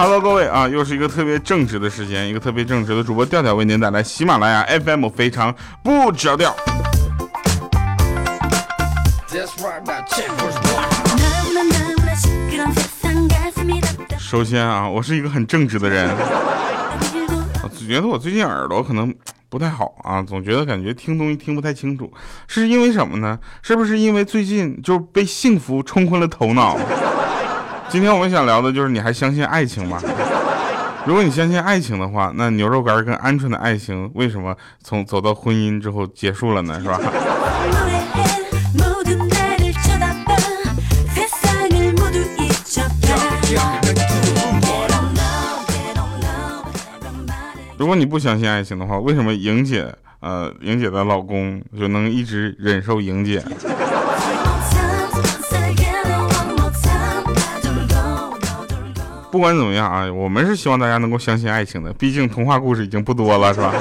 吗？Hello，各位啊，又是一个特别正直的时间，一个特别正直的主播调调为您带来喜马拉雅 FM 非常不着调。首先啊，我是一个很正直的人。我觉得我最近耳朵可能不太好啊，总觉得感觉听东西听不太清楚，是因为什么呢？是不是因为最近就被幸福冲昏了头脑？今天我们想聊的就是你还相信爱情吗？如果你相信爱情的话，那牛肉干跟鹌鹑的爱情为什么从走到婚姻之后结束了呢？是吧？如果你不相信爱情的话，为什么莹姐，呃，莹姐的老公就能一直忍受莹姐？不管怎么样啊，我们是希望大家能够相信爱情的，毕竟童话故事已经不多了，是吧？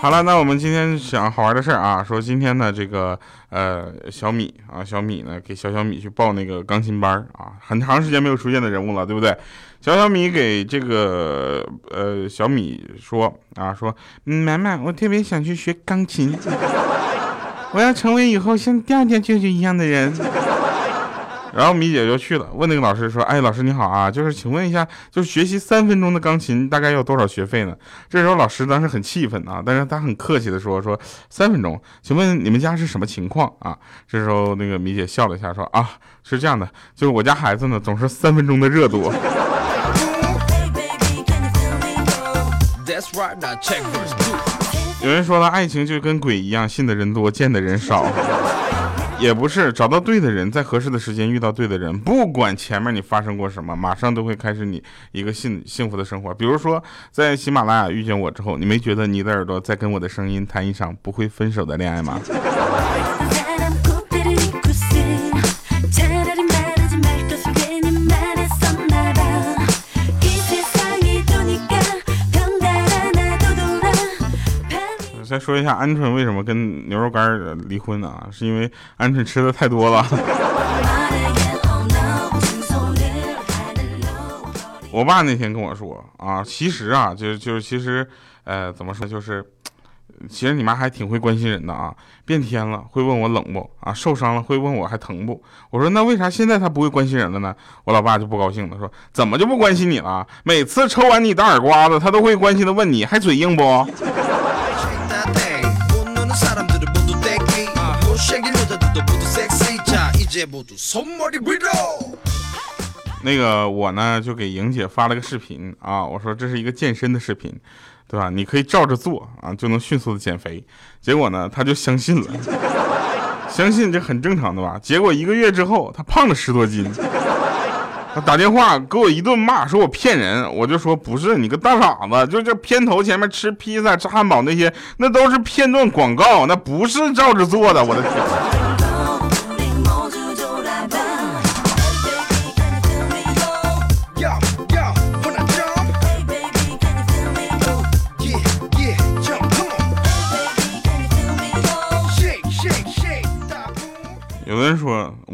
好了，那我们今天想好玩的事儿啊，说今天呢，这个呃小米啊，小米呢给小小米去报那个钢琴班啊，很长时间没有出现的人物了，对不对？小小米给这个呃小米说啊，说妈妈，我特别想去学钢琴，我要成为以后像调调舅舅一样的人。然后米姐就去了，问那个老师说：“哎，老师你好啊，就是请问一下，就是学习三分钟的钢琴大概要多少学费呢？”这时候老师当时很气愤啊，但是他很客气的说：“说三分钟，请问你们家是什么情况啊？”这时候那个米姐笑了一下说：“啊，是这样的，就是我家孩子呢总是三分钟的热度。”有人说了，爱情就跟鬼一样，信的人多，见的人少。也不是找到对的人，在合适的时间遇到对的人，不管前面你发生过什么，马上都会开始你一个幸幸福的生活。比如说，在喜马拉雅遇见我之后，你没觉得你的耳朵在跟我的声音谈一场不会分手的恋爱吗？说一下鹌鹑为什么跟牛肉干离婚啊？是因为鹌鹑吃的太多了。我爸那天跟我说啊，其实啊，就就其实，呃，怎么说就是，其实你妈还挺会关心人的啊。变天了会问我冷不啊？受伤了会问我还疼不？我说那为啥现在他不会关心人了呢？我老爸就不高兴了，说怎么就不关心你了？每次抽完你的耳刮子，他都会关心的问你还嘴硬不？那个我呢就给莹姐发了个视频啊，我说这是一个健身的视频，对吧？你可以照着做啊，就能迅速的减肥。结果呢，她就相信了，相信这很正常的吧？结果一个月之后，她胖了十多斤。打电话给我一顿骂，说我骗人。我就说不是，你个大傻子，就这片头前面吃披萨、吃汉堡那些，那都是片段广告，那不是照着做的。我的天！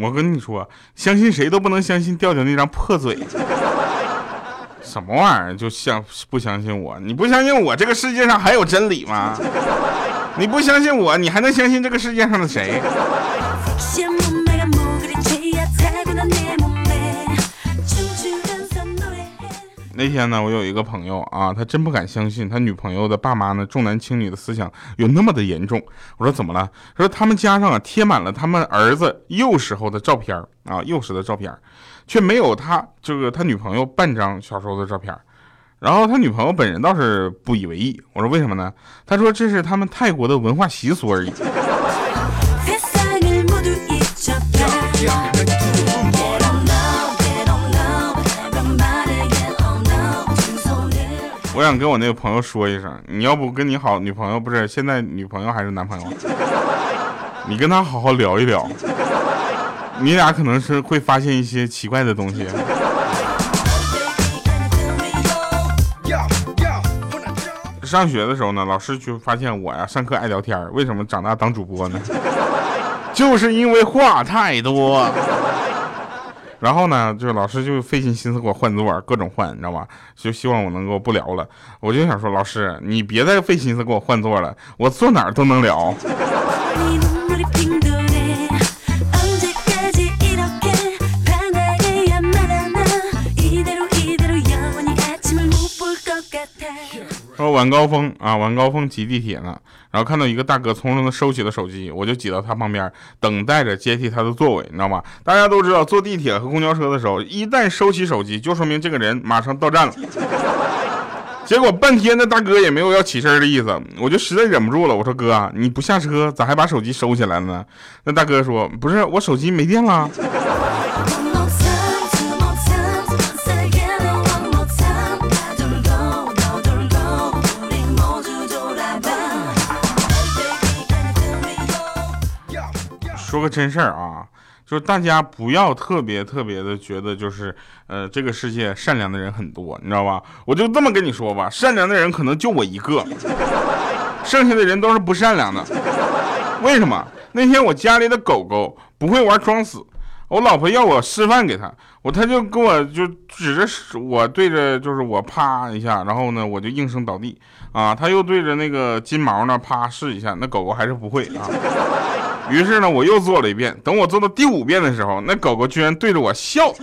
我跟你说，相信谁都不能相信调调那张破嘴。什么玩意儿？就相不相信我？你不相信我，这个世界上还有真理吗？你不相信我，你还能相信这个世界上的谁？那天呢，我有一个朋友啊，他真不敢相信他女朋友的爸妈呢重男轻女的思想有那么的严重。我说怎么了？说他们家上啊贴满了他们儿子幼时候的照片啊，幼时的照片，却没有他这个他女朋友半张小时候的照片。然后他女朋友本人倒是不以为意。我说为什么呢？他说这是他们泰国的文化习俗而已。我想跟我那个朋友说一声，你要不跟你好女朋友不是现在女朋友还是男朋友？你跟他好好聊一聊，你俩可能是会发现一些奇怪的东西。上学的时候呢，老师就发现我呀上课爱聊天，为什么长大当主播呢？就是因为话太多。然后呢，就老师就费尽心思给我换座，各种换，你知道吧？就希望我能够不聊了。我就想说，老师，你别再费心思给我换座了，我坐哪儿都能聊。说晚高峰啊，晚高峰挤地铁呢，然后看到一个大哥从容的收起了手机，我就挤到他旁边，等待着接替他的座位，你知道吗？大家都知道，坐地铁和公交车的时候，一旦收起手机，就说明这个人马上到站了。结果半天那大哥也没有要起身的意思，我就实在忍不住了，我说哥，你不下车，咋还把手机收起来了呢？那大哥说，不是我手机没电了。说个真事儿啊，就是大家不要特别特别的觉得，就是呃，这个世界善良的人很多，你知道吧？我就这么跟你说吧，善良的人可能就我一个，剩下的人都是不善良的。为什么？那天我家里的狗狗不会玩装死，我老婆要我示范给他，我他就跟我就指着我对着就是我啪一下，然后呢我就应声倒地啊，他又对着那个金毛呢啪试一下，那狗狗还是不会啊。于是呢，我又做了一遍。等我做到第五遍的时候，那狗狗居然对着我笑。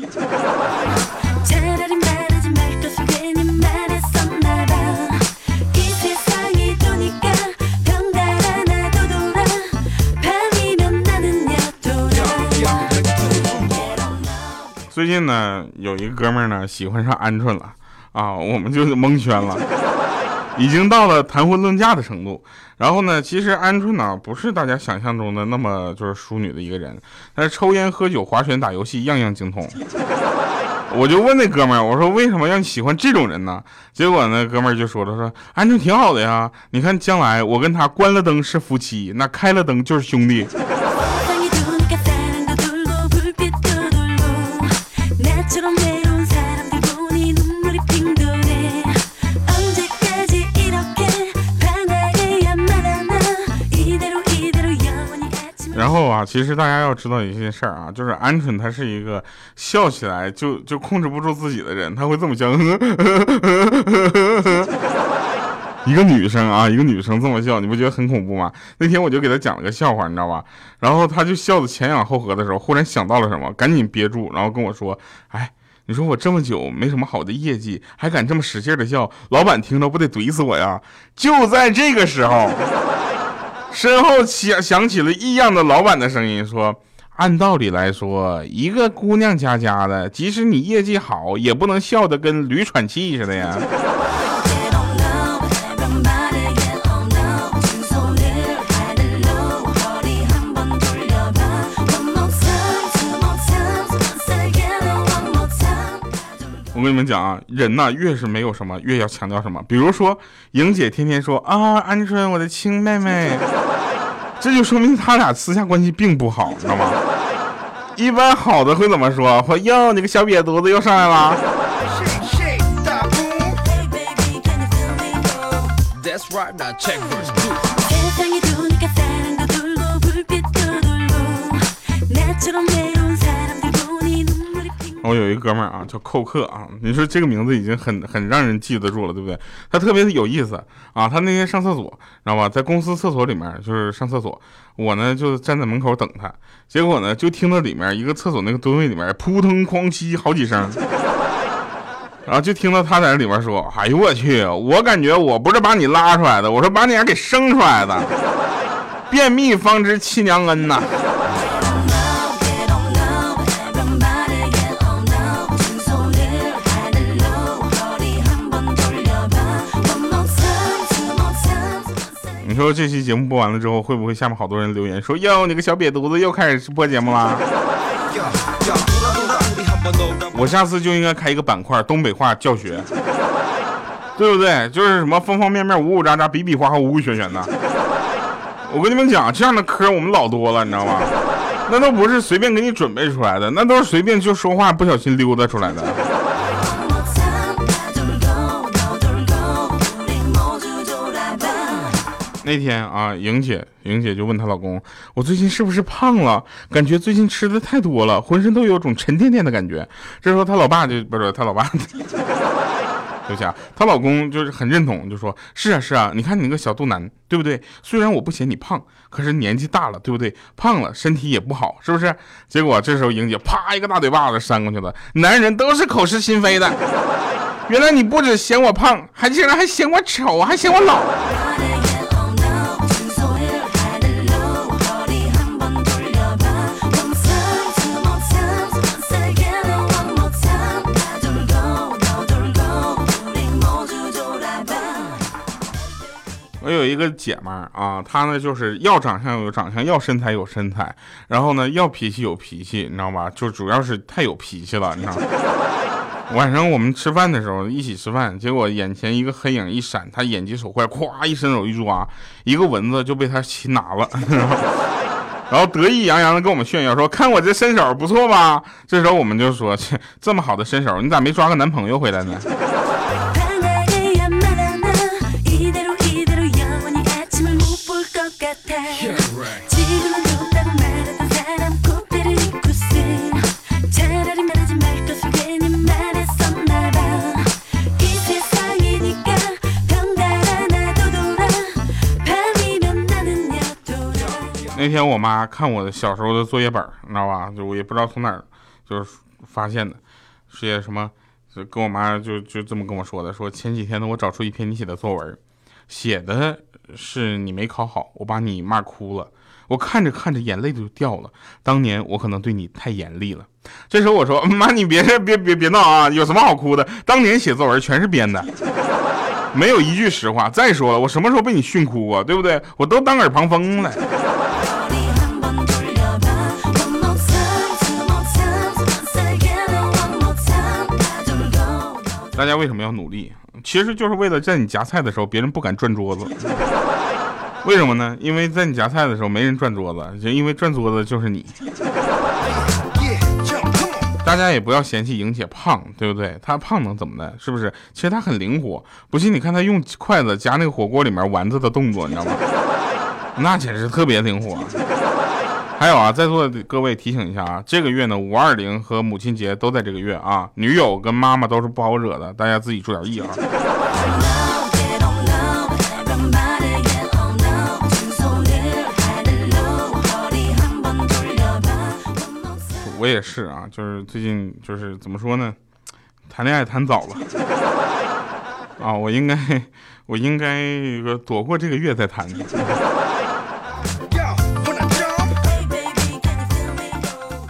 最近呢，有一个哥们儿呢喜欢上鹌鹑了啊，我们就蒙圈了。已经到了谈婚论嫁的程度，然后呢，其实鹌鹑呢不是大家想象中的那么就是淑女的一个人，但是抽烟喝酒划拳打游戏样样精通。我就问那哥们儿，我说为什么让你喜欢这种人呢？结果那哥们儿就说了，说鹌鹑挺好的呀，你看将来我跟他关了灯是夫妻，那开了灯就是兄弟。然后啊，其实大家要知道一件事儿啊，就是鹌鹑它是一个笑起来就就控制不住自己的人，他会这么笑。一个女生啊，一个女生这么笑，你不觉得很恐怖吗？那天我就给她讲了个笑话，你知道吧？然后她就笑得前仰后合的时候，忽然想到了什么，赶紧憋住，然后跟我说：“哎，你说我这么久没什么好的业绩，还敢这么使劲的笑，老板听着不得怼死我呀？”就在这个时候。身后响响起了异样的老板的声音，说：“按道理来说，一个姑娘家家的，即使你业绩好，也不能笑得跟驴喘气似的呀。”我跟你们讲啊，人呐，越是没有什么，越要强调什么。比如说，莹姐天天说啊，鹌鹑，我的亲妹妹，这就说明他俩私下关系并不好，你知道吗？一般好的会怎么说？说哟，你个小瘪犊子又上来了。我有一哥们儿啊，叫寇克啊。你说这个名字已经很很让人记得住了，对不对？他特别的有意思啊。他那天上厕所，知道吧？在公司厕所里面就是上厕所，我呢就站在门口等他。结果呢，就听到里面一个厕所那个蹲位里面扑腾哐叽好几声，然后就听到他在那里面说：“哎呦我去，我感觉我不是把你拉出来的，我说把你俩给生出来的。便秘方知亲娘恩呐。”你说这期节目播完了之后，会不会下面好多人留言说哟，你个小瘪犊子又开始播节目了？我下次就应该开一个板块，东北话教学，对不对？就是什么方方面面、五五喳喳、比比划划、无无玄玄的。我跟你们讲，这样的科我们老多了，你知道吗？那都不是随便给你准备出来的，那都是随便就说话不小心溜达出来的。那天啊，莹姐，莹姐就问她老公：“我最近是不是胖了？感觉最近吃的太多了，浑身都有种沉甸甸的感觉。”这时候她老爸就不是她老爸，对不起啊，她老公就是很认同，就说：“是啊是啊，你看你那个小肚腩，对不对？虽然我不嫌你胖，可是年纪大了，对不对？胖了身体也不好，是不是？”结果这时候莹姐啪一个大嘴巴子扇过去了，男人都是口是心非的。原来你不止嫌我胖，还竟然还嫌我丑，还嫌我老。我有一个姐们儿啊，她呢就是要长相有长相，要身材有身材，然后呢要脾气有脾气，你知道吧？就主要是太有脾气了，你知道？晚上我们吃饭的时候一起吃饭，结果眼前一个黑影一闪，她眼疾手快，咵一伸手一抓，一个蚊子就被她擒拿了，然后得意洋洋的跟我们炫耀说：“看我这身手不错吧？”这时候我们就说：“切这么好的身手，你咋没抓个男朋友回来呢？”那天我妈看我的小时候的作业本，你知道吧？就我也不知道从哪儿就是发现的，是些什么，就跟我妈就就这么跟我说的，说前几天呢我找出一篇你写的作文，写的是你没考好，我把你骂哭了，我看着看着眼泪就掉了。当年我可能对你太严厉了。这时候我说 妈你别别别别闹啊，有什么好哭的？当年写作文全是编的，没有一句实话。再说了，我什么时候被你训哭过，对不对？我都当耳旁风了。大家为什么要努力？其实就是为了在你夹菜的时候，别人不敢转桌子。为什么呢？因为在你夹菜的时候，没人转桌子，就因为转桌子就是你。大家也不要嫌弃莹姐胖，对不对？她胖能怎么的？是不是？其实她很灵活。不信你看她用筷子夹那个火锅里面丸子的动作，你知道吗？那简直特别灵活。还有啊，在座的各位提醒一下啊，这个月呢，五二零和母亲节都在这个月啊，女友跟妈妈都是不好惹的，大家自己注点意啊。我也是啊，就是最近就是怎么说呢，谈恋爱谈早了啊，我应该我应该躲过这个月再谈。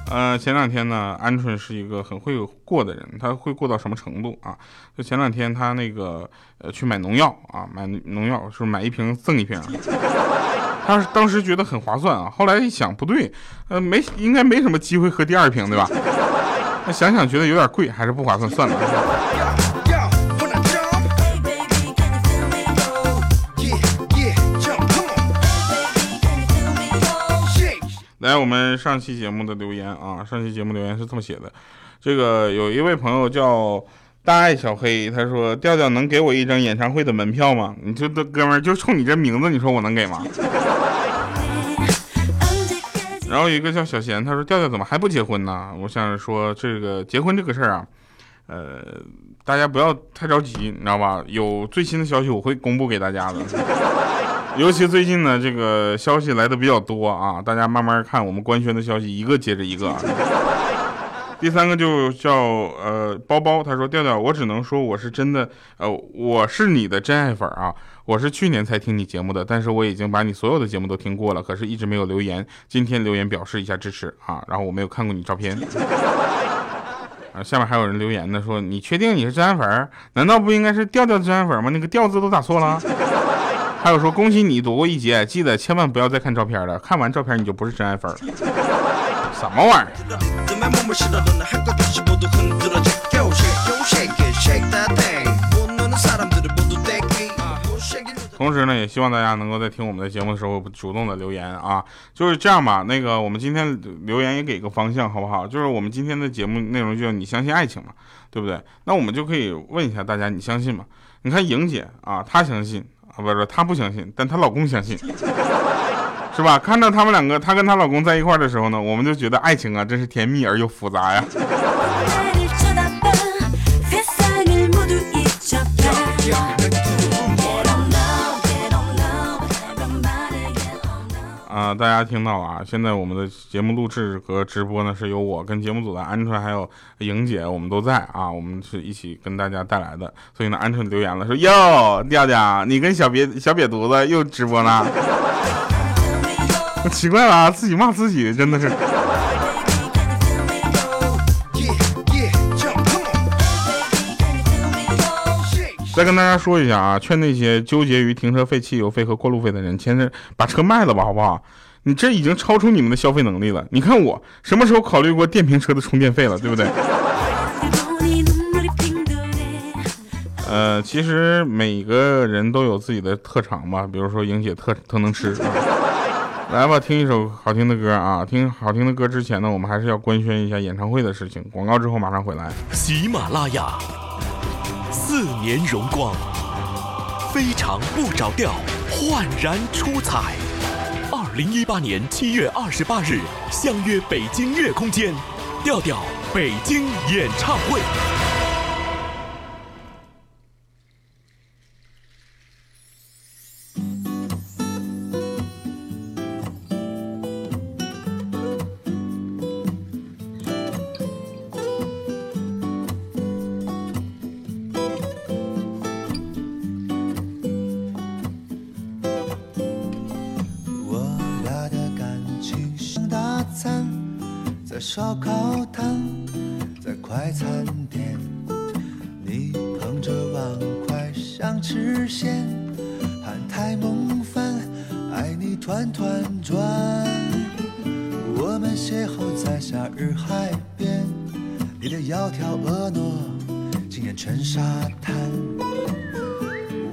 呃，前两天呢，鹌鹑是一个很会过的人，他会过到什么程度啊？就前两天他那个呃去买农药啊，买农药是买一瓶赠一瓶，他他当时觉得很划算啊，后来一想不对，呃没应该没什么机会喝第二瓶对吧？那想想觉得有点贵，还是不划算，算了。来，我们上期节目的留言啊，上期节目留言是这么写的，这个有一位朋友叫大爱小黑，他说调调能给我一张演唱会的门票吗？你这这哥们儿就冲你这名字，你说我能给吗？然后一个叫小贤，他说调调怎么还不结婚呢？我想说这个结婚这个事儿啊，呃，大家不要太着急，你知道吧？有最新的消息我会公布给大家的。尤其最近呢，这个消息来的比较多啊，大家慢慢看，我们官宣的消息一个接着一个。第三个就叫呃包包，他说调调，我只能说我是真的，呃，我是你的真爱粉啊，我是去年才听你节目的，但是我已经把你所有的节目都听过了，可是一直没有留言，今天留言表示一下支持啊，然后我没有看过你照片。啊，下面还有人留言呢，说你确定你是真爱粉？难道不应该是调调真爱粉吗？那个调字都打错了。还有说恭喜你躲过一劫，记得千万不要再看照片了，看完照片你就不是真爱粉了。什么玩意儿？同时呢，也希望大家能够在听我们的节目的时候主动的留言啊，就是这样吧。那个我们今天留言也给个方向好不好？就是我们今天的节目内容就叫你相信爱情嘛，对不对？那我们就可以问一下大家，你相信吗？你看莹姐啊，她相信。啊，不是她不相信，但她老公相信，是吧？看到他们两个，她跟她老公在一块的时候呢，我们就觉得爱情啊，真是甜蜜而又复杂呀。啊，大家听到了啊！现在我们的节目录制和直播呢，是由我跟节目组的鹌鹑还有莹姐，我们都在啊，我们是一起跟大家带来的。所以呢，鹌鹑留言了，说哟，调调，你跟小瘪小瘪犊子又直播了？奇怪了啊，自己骂自己，真的是。再跟大家说一下啊，劝那些纠结于停车费、汽油费和过路费的人，先是把车卖了吧，好不好？你这已经超出你们的消费能力了。你看我什么时候考虑过电瓶车的充电费了，对不对？呃，其实每个人都有自己的特长吧，比如说莹姐特特能吃。来吧，听一首好听的歌啊！听好听的歌之前呢，我们还是要官宣一下演唱会的事情。广告之后马上回来。喜马拉雅。四年荣光，非常不着调，焕然出彩。二零一八年七月二十八日，相约北京乐空间，调调北京演唱会。烧烤摊，在快餐店，你捧着碗筷想吃咸，喊太梦饭，爱你团团转。我们邂逅在夏日海边，你的窈窕婀娜惊艳全沙滩。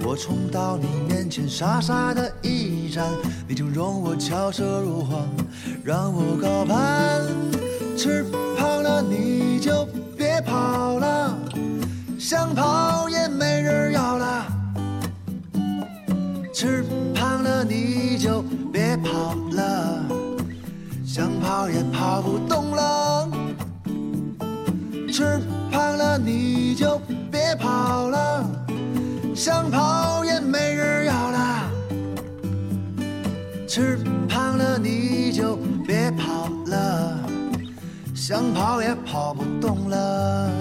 我冲到你面前，傻傻的一站，你就容我巧舌如簧，让我高攀。吃胖了你就别跑了，想跑也没人要了。吃胖了你就别跑了，想跑也跑不动了。吃胖了你就别跑了，想跑也没人要了。吃胖了你就别跑了。想跑也跑不动了。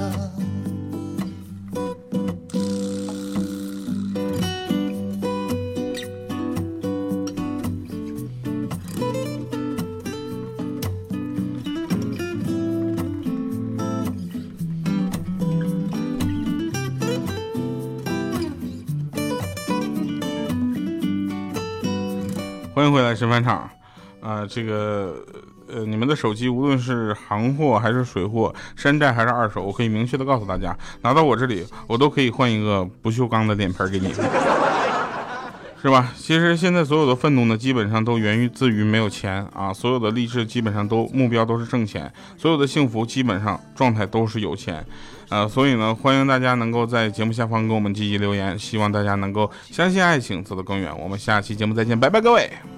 欢迎回来，神饭场。啊，这个。你们的手机无论是行货还是水货，山寨还是二手，我可以明确的告诉大家，拿到我这里，我都可以换一个不锈钢的脸盆给你，是吧？其实现在所有的愤怒呢，基本上都源于自于没有钱啊，所有的励志基本上都目标都是挣钱，所有的幸福基本上状态都是有钱，呃，所以呢，欢迎大家能够在节目下方给我们积极留言，希望大家能够相信爱情，走得更远。我们下期节目再见，拜拜，各位。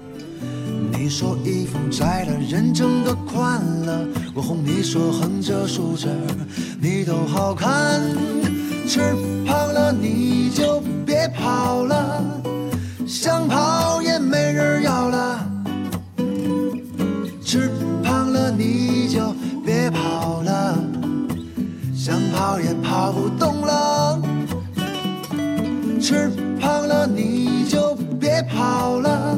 你说衣服窄了，人整的宽了，我哄你说横着竖着你都好看。吃胖了你就别跑了，想跑也没人要了。吃胖了你就别跑了，想跑也跑不动了。吃胖了你就别跑了。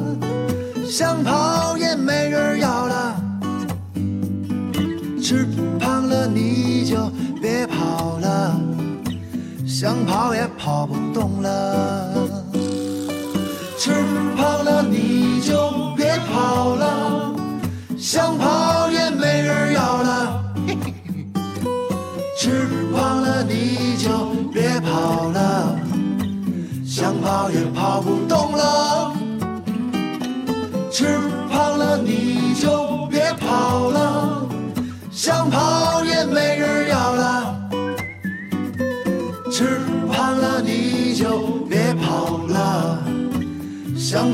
想跑也没人要了，吃胖了你就别跑了，想跑也跑不动了。吃胖了你就别跑了，想跑也没人要了。嘿嘿嘿吃胖了你就别跑了，想跑也跑不动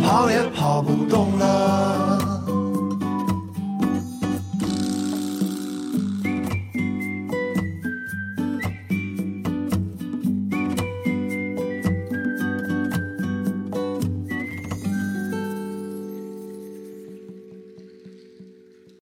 跑也跑不动了。